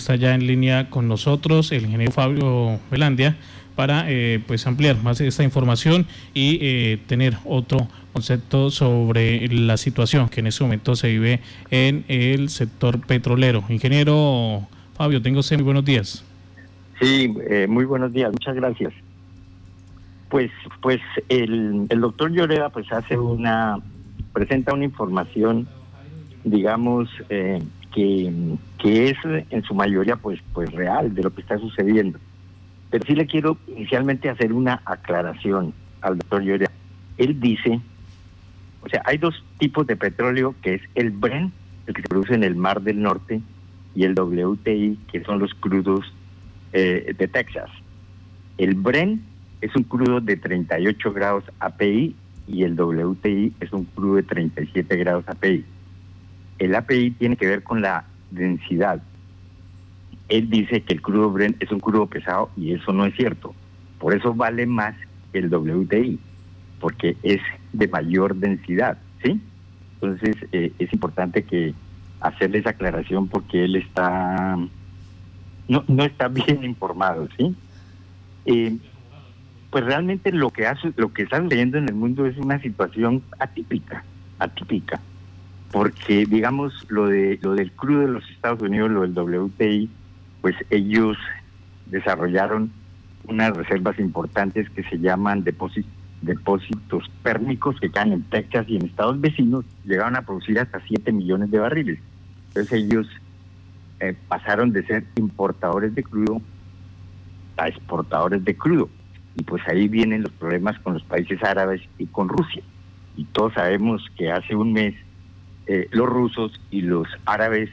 está ya en línea con nosotros, el ingeniero Fabio Velandia, para eh, pues ampliar más esta información y eh, tener otro concepto sobre la situación que en este momento se vive en el sector petrolero. Ingeniero Fabio, tengo muy buenos días. Sí, eh, muy buenos días, muchas gracias. Pues, pues el, el doctor Lloreda pues hace una, presenta una información, digamos, que, es en su mayoría pues, pues real de lo que está sucediendo. Pero sí le quiero inicialmente hacer una aclaración al doctor Lloreda. Él dice, o sea, hay dos tipos de petróleo, que es el Bren, el que se produce en el Mar del Norte, y el WTI, que son los crudos eh, de Texas. El Bren es un crudo de 38 grados API y el WTI es un crudo de 37 grados API. El API tiene que ver con la densidad. Él dice que el crudo Bren es un crudo pesado y eso no es cierto. Por eso vale más el WTI, porque es de mayor densidad, ¿sí? Entonces eh, es importante que hacerle esa aclaración porque él está no, no está bien informado, ¿sí? Eh, pues realmente lo que hace, lo que está leyendo en el mundo es una situación atípica, atípica, porque digamos lo de lo del crudo de los Estados Unidos, lo del WTI, pues ellos desarrollaron unas reservas importantes que se llaman depósitos depósitos térmicos que caen en Texas y en estados vecinos, llegaron a producir hasta 7 millones de barriles. Entonces ellos eh, pasaron de ser importadores de crudo a exportadores de crudo. Y pues ahí vienen los problemas con los países árabes y con Rusia. Y todos sabemos que hace un mes eh, los rusos y los árabes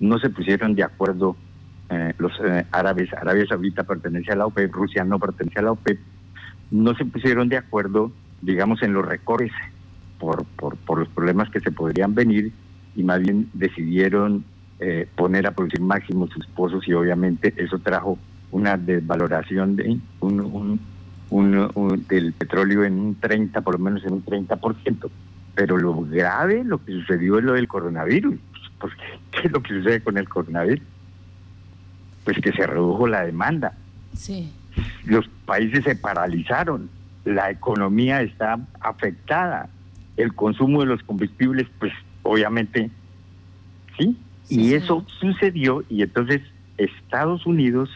no se pusieron de acuerdo. Eh, los árabes, Arabia Saudita pertenece a la OPEP, Rusia no pertenece a la OPEP, no se pusieron de acuerdo, digamos, en los recortes por, por, por los problemas que se podrían venir y más bien decidieron eh, poner a producir máximo sus pozos y obviamente eso trajo una desvaloración de un, un, del petróleo en un 30, por lo menos en un 30%. Pero lo grave, lo que sucedió es lo del coronavirus. Pues, ¿Qué es lo que sucede con el coronavirus? Pues que se redujo la demanda. Sí. Los países se paralizaron, la economía está afectada, el consumo de los combustibles, pues obviamente, sí, y eso sucedió y entonces Estados Unidos,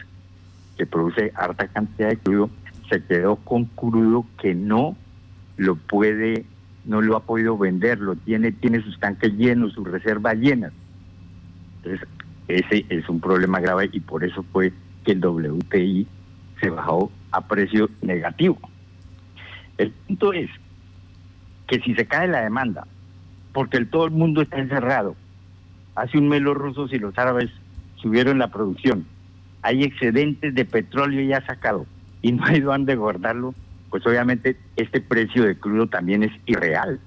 que produce harta cantidad de crudo, se quedó con crudo que no lo puede, no lo ha podido vender, lo tiene, tiene sus tanques llenos, sus reservas llenas. Entonces, ese es un problema grave y por eso fue que el WTI se bajó a precio negativo. El punto es que si se cae la demanda, porque el, todo el mundo está encerrado, Hace un mes los rusos y los árabes subieron la producción. Hay excedentes de petróleo ya sacado y no hay dónde guardarlo. Pues obviamente este precio de crudo también es irreal,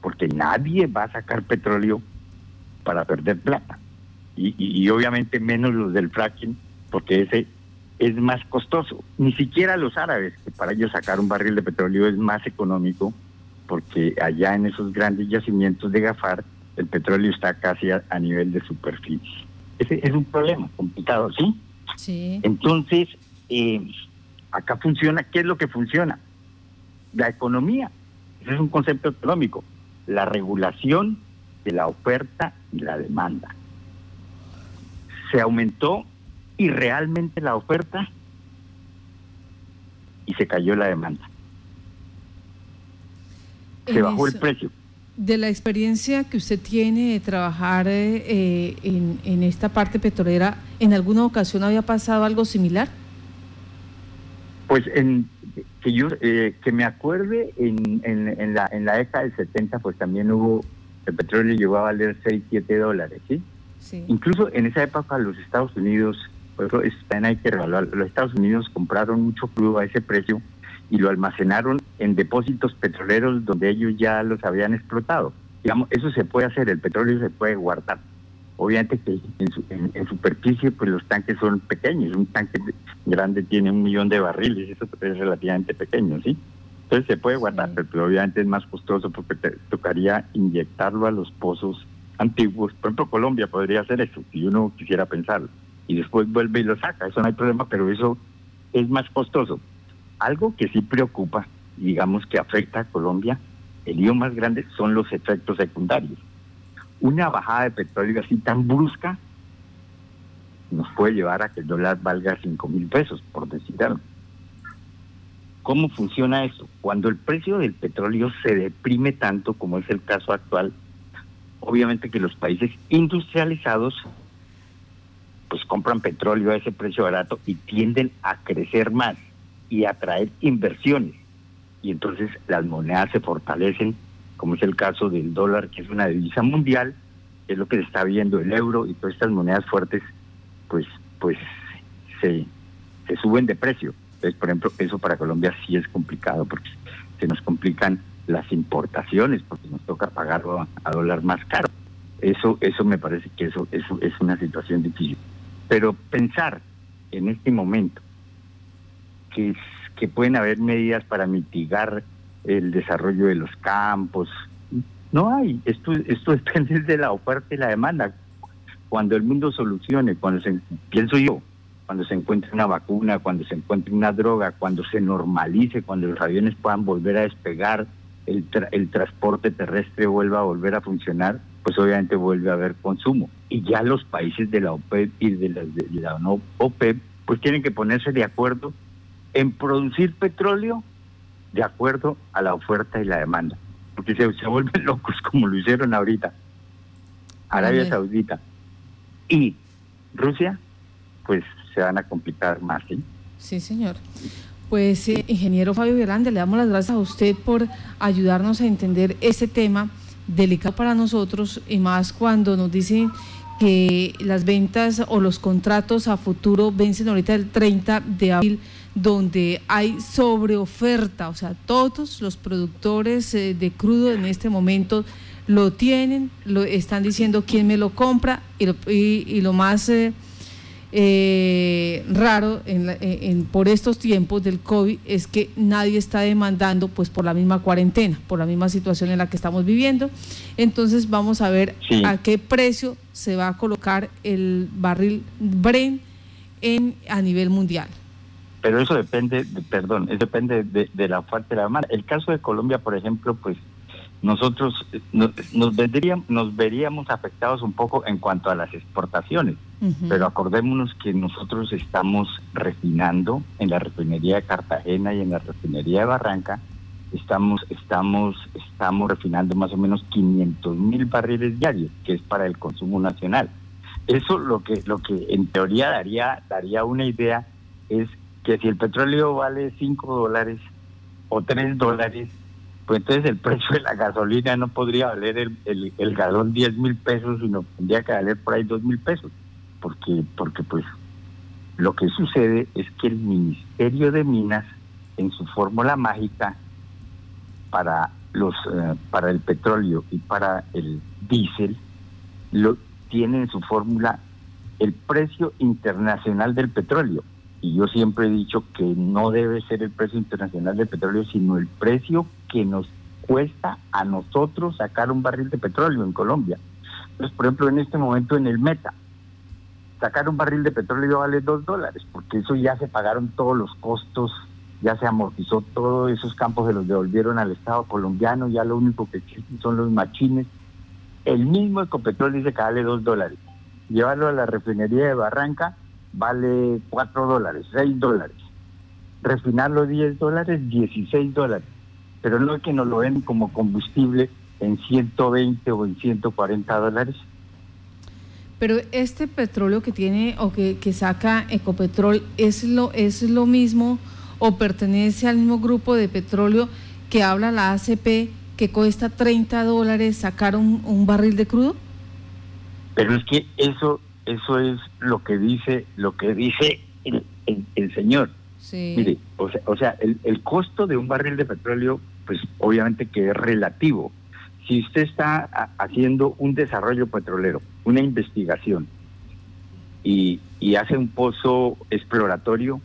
porque nadie va a sacar petróleo para perder plata. Y, y, obviamente menos los del fracking, porque ese es más costoso. Ni siquiera los árabes, que para ellos sacar un barril de petróleo es más económico, porque allá en esos grandes yacimientos de Gafar el petróleo está casi a, nivel de superficie. Ese es un problema complicado, ¿sí? Sí. Entonces, eh, acá funciona, ¿qué es lo que funciona? La economía. Ese es un concepto económico. La regulación de la oferta y la demanda. Se aumentó y realmente la oferta y se cayó la demanda. Se bajó el precio de la experiencia que usted tiene de trabajar eh, en, en, esta parte petrolera, ¿en alguna ocasión había pasado algo similar? Pues en, que yo eh, que me acuerde, en, en, la, en la década del 70, pues también hubo, el petróleo llegó a valer 6, 7 dólares, ¿sí? Sí. Incluso en esa época los Estados Unidos, por eso también hay que revaluar, los Estados Unidos compraron mucho crudo a ese precio y lo almacenaron en depósitos petroleros donde ellos ya los habían explotado. Digamos, eso se puede hacer, el petróleo se puede guardar. Obviamente que en, superficie pues los tanques son pequeños, un tanque grande tiene un millón de barriles, eso es relativamente pequeño, ¿sí? Entonces se puede guardar, pero obviamente es más costoso porque te tocaría inyectarlo a los pozos antiguos. Por ejemplo, Colombia podría hacer eso, si uno quisiera pensarlo. y después vuelve y lo saca, eso no hay problema, pero eso es más costoso. Algo que sí preocupa, digamos que afecta a Colombia, el lío más grande son los efectos secundarios. Una bajada de petróleo así tan brusca nos puede llevar a que el dólar valga 5 mil pesos, por decir algo. ¿Cómo funciona eso? Cuando el precio del petróleo se deprime tanto como es el caso actual, obviamente que los países industrializados pues compran petróleo a ese precio barato y tienden a crecer más y a atraer inversiones. Y entonces las monedas se fortalecen, como es el caso del dólar, que es una divisa mundial, es lo que se está viendo el euro y todas estas monedas fuertes, pues, pues se, suben de precio. Entonces, por ejemplo, eso para Colombia sí es complicado porque se nos complican las importaciones porque nos toca pagarlo a, dólar más caro. Eso, eso me parece que eso, es una situación difícil. Pero pensar en este momento que pueden haber medidas para mitigar el desarrollo de los campos, no hay. Esto, esto depende de la oferta y la demanda. Cuando el mundo solucione, cuando se, pienso yo, cuando se encuentre una vacuna, cuando se encuentre una droga, cuando se normalice, cuando los aviones puedan volver a despegar, el, el transporte terrestre vuelva a volver a funcionar, pues obviamente vuelve a haber consumo. Y ya los países de la OPEP y de la, de no OPEP, pues tienen que ponerse de acuerdo en producir petróleo de acuerdo a la oferta y la demanda. Porque se, se vuelven locos como lo hicieron ahorita. Arabia Saudita y Rusia, pues se van a complicar más. ¿sí? Sí, señor. Pues, eh, ingeniero Fabio Violanda, le damos las gracias a usted por ayudarnos a entender ese tema delicado para nosotros y más cuando nos dicen que las ventas o los contratos a futuro vencen ahorita el 30 de abril, donde hay sobreoferta, o sea, todos los productores eh, de crudo en este momento lo tienen, lo están diciendo quién me lo compra y lo, y, lo más... Eh, eh, raro en, por estos tiempos del COVID es que nadie está demandando pues por la misma cuarentena, por la misma situación en la que estamos viviendo. Entonces vamos a ver a qué precio se va a colocar el barril Bren en, a nivel mundial. Pero eso depende, perdón, eso depende de, de la oferta de la demanda. El caso de Colombia, por ejemplo, pues nosotros eh, nos, nos, nos veríamos afectados un poco en cuanto a las exportaciones, pero acordémonos que nosotros estamos refinando en la refinería de Cartagena y en la refinería de Barranca, estamos, estamos, estamos refinando más o menos 500 mil barriles diarios, que es para el consumo nacional. Eso lo que, lo que en teoría daría, daría una idea es que si el petróleo vale 5 dólares o 3 dólares, pues entonces el precio de la gasolina no podría valer el, el, galón 10 mil pesos, sino tendría que valer por ahí 2 mil pesos. Porque, porque pues lo que sucede es que el Ministerio de Minas, en su fórmula mágica, para los eh, para el petróleo y para el diésel, lo tiene en su fórmula el precio internacional del petróleo. Y yo siempre he dicho que no debe ser el precio internacional del petróleo, sino el precio que nos cuesta a nosotros sacar un barril de petróleo en Colombia. Entonces, por ejemplo, en este momento en el Meta, sacar un barril de petróleo vale dos dólares, porque eso ya se pagaron todos los costos, ya se amortizó todos esos campos, se los devolvieron al Estado colombiano, ya lo único que existen son los machines. El mismo Ecopetrol dice que vale dos dólares. Llevarlo a la refinería de Barranca vale 4 dólares, 6 dólares. Refinarlo 10 dólares, 16 dólares. Pero no es que nos lo ven como combustible en 120 o en 140 dólares. Pero este petróleo que tiene o que, que saca Ecopetrol es lo, es lo mismo o pertenece al mismo grupo de petróleo que habla la ACP que cuesta 30 dólares sacar un, un barril de crudo? Pero es que eso eso es lo que dice lo que dice el, el, señor. Sí. Mire, o sea, o sea el, el, costo de un barril de petróleo, pues obviamente que es relativo. Si usted está haciendo un desarrollo petrolero, una investigación, y, y hace un pozo exploratorio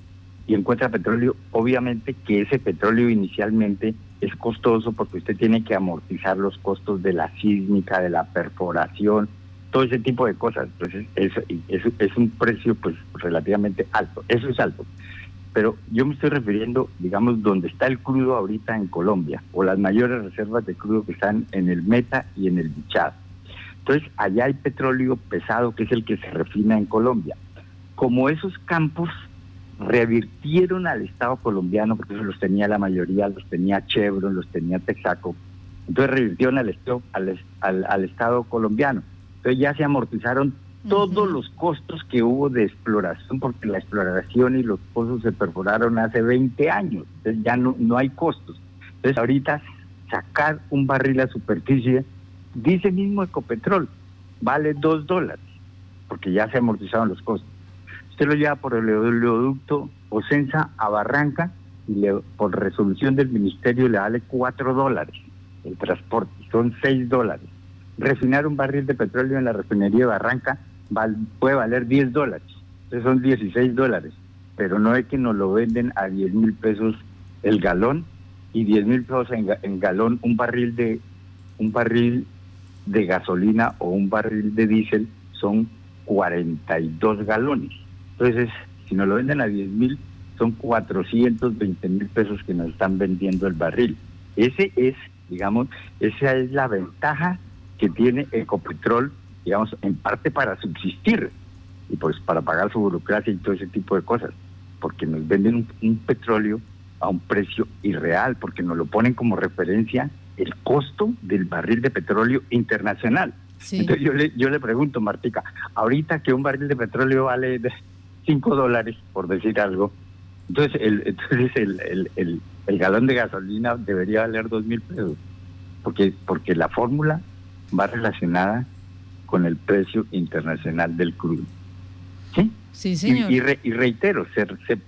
y encuentra petróleo, obviamente que ese petróleo inicialmente es costoso porque usted tiene que amortizar los costos de la sísmica, de la perforación, todo ese tipo de cosas. Entonces, eso, es un precio pues relativamente alto. Eso es alto. Pero yo me estoy refiriendo, digamos, donde está el crudo ahorita en Colombia, o las mayores reservas de crudo que están en el Meta y en el Bichad. Entonces, allá hay petróleo pesado, que es el que se refina en Colombia. Como esos campos revirtieron al Estado colombiano, porque eso los tenía la mayoría, los tenía Chevron, los tenía Texaco, entonces revirtieron al, al, al, Estado colombiano. Entonces ya se amortizaron todos los costos que hubo de exploración, porque la exploración y los pozos se perforaron hace 20 años, entonces ya no, no hay costos. Entonces ahorita sacar un barril a superficie, dice mismo Ecopetrol, vale 2 dólares, porque ya se amortizaron los costos. Usted lo lleva por el oleoducto Ocensa a Barranca y le, por resolución del ministerio le vale 4 dólares el transporte, son 6 dólares. Refinar un barril de petróleo en la refinería de Barranca puede valer 10 dólares, entonces son 16 dólares, pero no es que nos lo venden a 10 mil pesos el galón y 10 mil pesos en, galón un barril de un barril de gasolina o un barril de diésel son 42 galones. Entonces, si nos lo venden a 10 mil, son 420 mil pesos que nos están vendiendo el barril. Ese es Digamos, esa es la ventaja que tiene Ecopetrol, digamos, en parte para subsistir y pues para pagar su burocracia y todo ese tipo de cosas, porque nos venden un, petróleo a un precio irreal, porque nos lo ponen como referencia el costo del barril de petróleo internacional. Entonces yo le, yo le pregunto, Martica, ahorita que un barril de petróleo vale 5 dólares, por decir algo, entonces el, entonces el, el, el galón de gasolina debería valer dos mil pesos, porque, porque la fórmula va relacionada con el precio internacional del crudo. ¿Sí? Sí, señor. Y, reitero, se,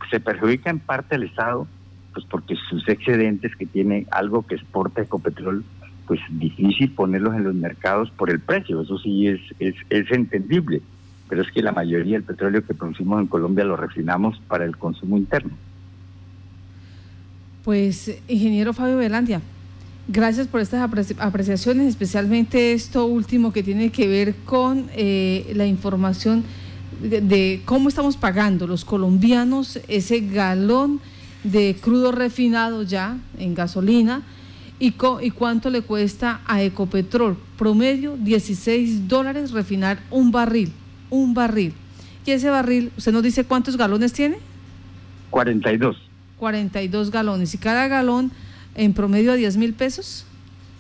se, perjudica en parte el Estado, pues porque sus excedentes que tiene algo que exporta Ecopetrol, pues difícil ponerlos en los mercados por el precio, eso sí es, es, es entendible, pero es que la mayoría del petróleo que producimos en Colombia lo refinamos para el consumo interno. Pues, ingeniero Fabio Velandia, gracias por estas apreciaciones, especialmente esto último que tiene que ver con eh, la información de, cómo estamos pagando los colombianos ese galón de crudo refinado ya en gasolina y, y cuánto le cuesta a Ecopetrol. Promedio 16 dólares refinar un barril, un barril. Y ese barril, ¿usted nos dice cuántos galones tiene? 42. 42 galones y cada galón en promedio a 10 mil pesos.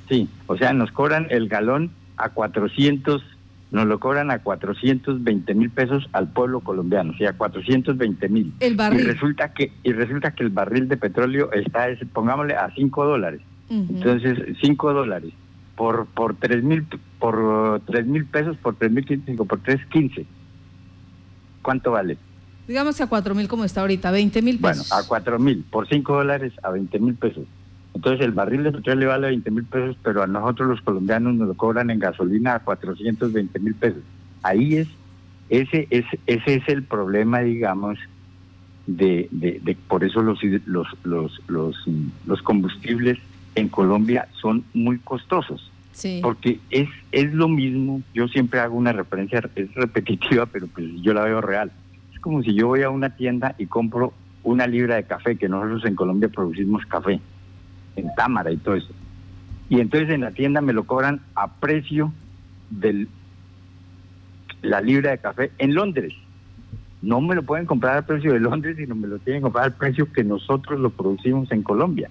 Sí, o sea, nos cobran el galón a 400, nos lo cobran a 420 mil pesos al pueblo colombiano, o sea, 420 mil. El barril. Y resulta que y resulta que el barril de petróleo está, pongámosle, a 5 dólares. Entonces, 5 dólares por por 3 mil por 3 mil pesos, por 3 mil por 3, 15. ¿Cuánto vale? Digamos que a 4 mil como está ahorita, 20 mil pesos. Bueno, a 4 mil, por 5 dólares a 20 mil pesos. Entonces el barril de petróleo vale 20 mil pesos, pero a nosotros los colombianos nos lo cobran en gasolina a 420 mil pesos. Ahí es, ese es, ese es el problema, digamos, de, de, por eso los, los, los, los, los combustibles en Colombia son muy costosos. Sí. Porque es, es lo mismo, yo siempre hago una referencia, es repetitiva, pero pues yo la veo real como si yo voy a una tienda y compro una libra de café, que nosotros en Colombia producimos café, en Támara y todo eso. Y entonces en la tienda me lo cobran a precio de la libra de café en Londres. No me lo pueden comprar al precio de Londres, sino me lo tienen que comprar al precio que nosotros lo producimos en Colombia.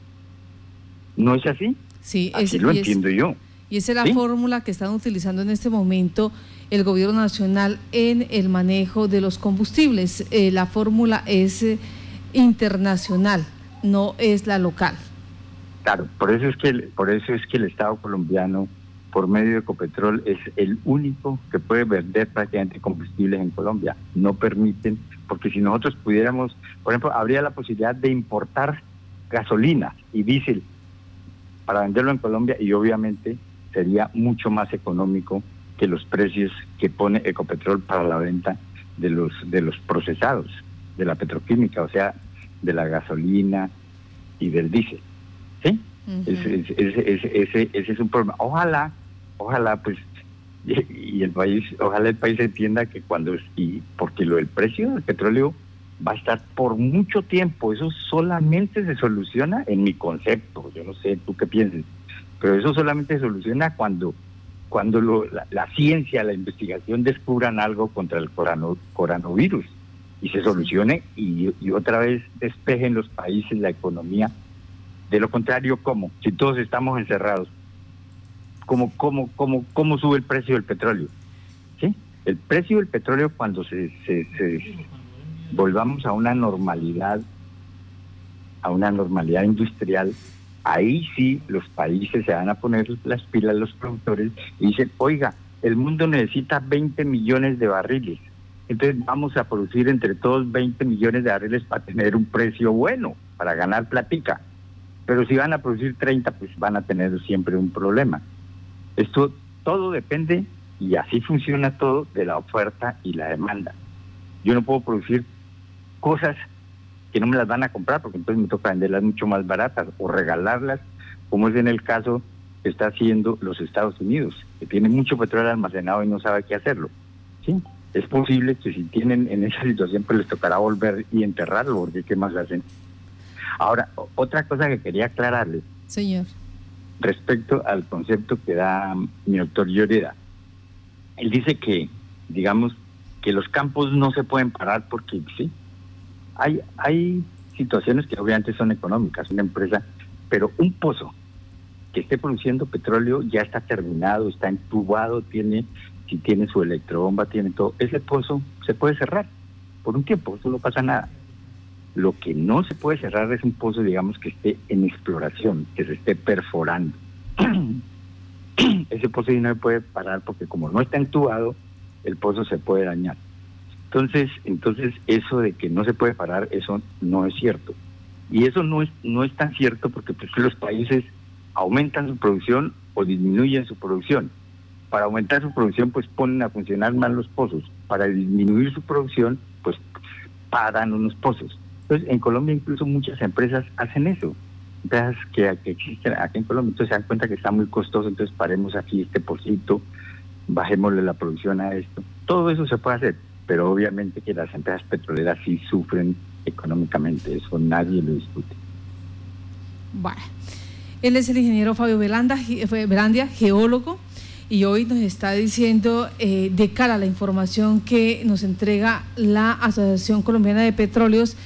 ¿No es así? Sí, así lo entiendo yo. Y esa es la fórmula que están utilizando en este momento el gobierno nacional en el manejo de los combustibles. Eh, la fórmula es eh, internacional, no es la local. Claro, por eso es que por eso es que el Estado colombiano por medio de Ecopetrol es el único que puede vender prácticamente combustibles en Colombia. No permiten, porque si nosotros pudiéramos, por ejemplo, habría la posibilidad de importar gasolina y diésel para venderlo en Colombia y obviamente sería mucho más económico que los precios que pone Ecopetrol para la venta de los de los procesados de la petroquímica, o sea, de la gasolina y del diésel. ¿Sí? ese, ese, ese, ese, es un problema. Ojalá, ojalá, pues, y, el país, ojalá el país entienda que cuando, y porque lo del precio del petróleo va a estar por mucho tiempo, eso solamente se soluciona en mi concepto, yo no sé tú qué piensas, pero eso solamente se soluciona cuando cuando la, ciencia, la investigación descubran algo contra el coronavirus y se solucione y, y, otra vez despejen los países la economía. De lo contrario, ¿cómo? Si todos estamos encerrados, ¿cómo, cómo, cómo, cómo sube el precio del petróleo? ¿Sí? El precio del petróleo cuando se, se, volvamos a una normalidad, a una normalidad industrial, ahí sí los países se van a poner las pilas, los productores, y dicen, oiga, el mundo necesita 20 millones de barriles. Entonces vamos a producir entre todos 20 millones de barriles para tener un precio bueno, para ganar platica. Pero si van a producir 30, pues van a tener siempre un problema. Esto todo depende, y así funciona todo, de la oferta y la demanda. Yo no puedo producir cosas que no me las van a comprar porque entonces me toca venderlas mucho más baratas o regalarlas, como es en el caso que está haciendo los Estados Unidos, que tiene mucho petróleo almacenado y no sabe qué hacerlo. ¿sí? Es posible que si tienen en esa situación, pues les tocará volver y enterrarlo, porque ¿qué más hacen? Ahora, otra cosa que quería aclararles. Señor respecto al concepto que da mi doctor Lloreda. Él dice que, digamos, que los campos no se pueden parar porque sí, hay, hay situaciones que obviamente son económicas, una empresa, pero un pozo que esté produciendo petróleo ya está terminado, está entubado, tiene, si tiene su electrobomba, tiene todo, ese pozo se puede cerrar por un tiempo, eso no pasa nada. Lo que no se puede cerrar es un pozo, digamos, que esté en exploración, que se esté perforando. Ese pozo no se puede parar porque como no está entubado, el pozo se puede dañar. Entonces, entonces eso de que no se puede parar, eso no es cierto. Y eso no es no es tan cierto porque pues, los países aumentan su producción o disminuyen su producción. Para aumentar su producción, pues ponen a funcionar más los pozos. Para disminuir su producción, pues paran unos pozos. Entonces, en Colombia incluso muchas empresas hacen eso. Empresas que, que existen aquí en Colombia, entonces se dan cuenta que está muy costoso, entonces paremos aquí este pocito, bajémosle la producción a esto. Todo eso se puede hacer, pero obviamente que las empresas petroleras sí sufren económicamente, eso nadie lo discute. Bueno, él es el ingeniero Fabio Belanda, Belandia, geólogo, y hoy nos está diciendo eh, de cara a la información que nos entrega la Asociación Colombiana de Petróleos,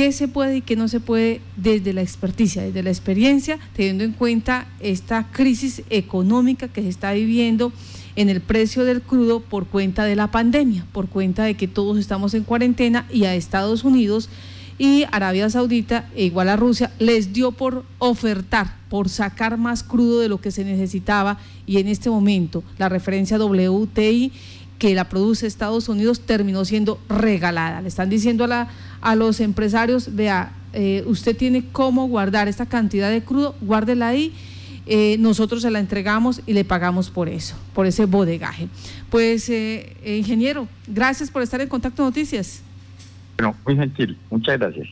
qué se puede y qué no se puede desde la experticia, desde la experiencia, teniendo en cuenta esta crisis económica que se está viviendo en el precio del crudo por cuenta de la pandemia, por cuenta de que todos estamos en cuarentena y a Estados Unidos y Arabia Saudita, e igual a Rusia, les dio por ofertar, por sacar más crudo de lo que se necesitaba. Y en este momento la referencia WTI que la produce Estados Unidos terminó siendo regalada. Le están diciendo a, la, a los empresarios, vea, eh, usted tiene cómo guardar esta cantidad de crudo, guárdela ahí. Eh, nosotros se la entregamos y le pagamos por eso, por ese bodegaje. Pues, eh, ingeniero, gracias por estar en Contacto Noticias. Bueno, muy gentil, muchas gracias.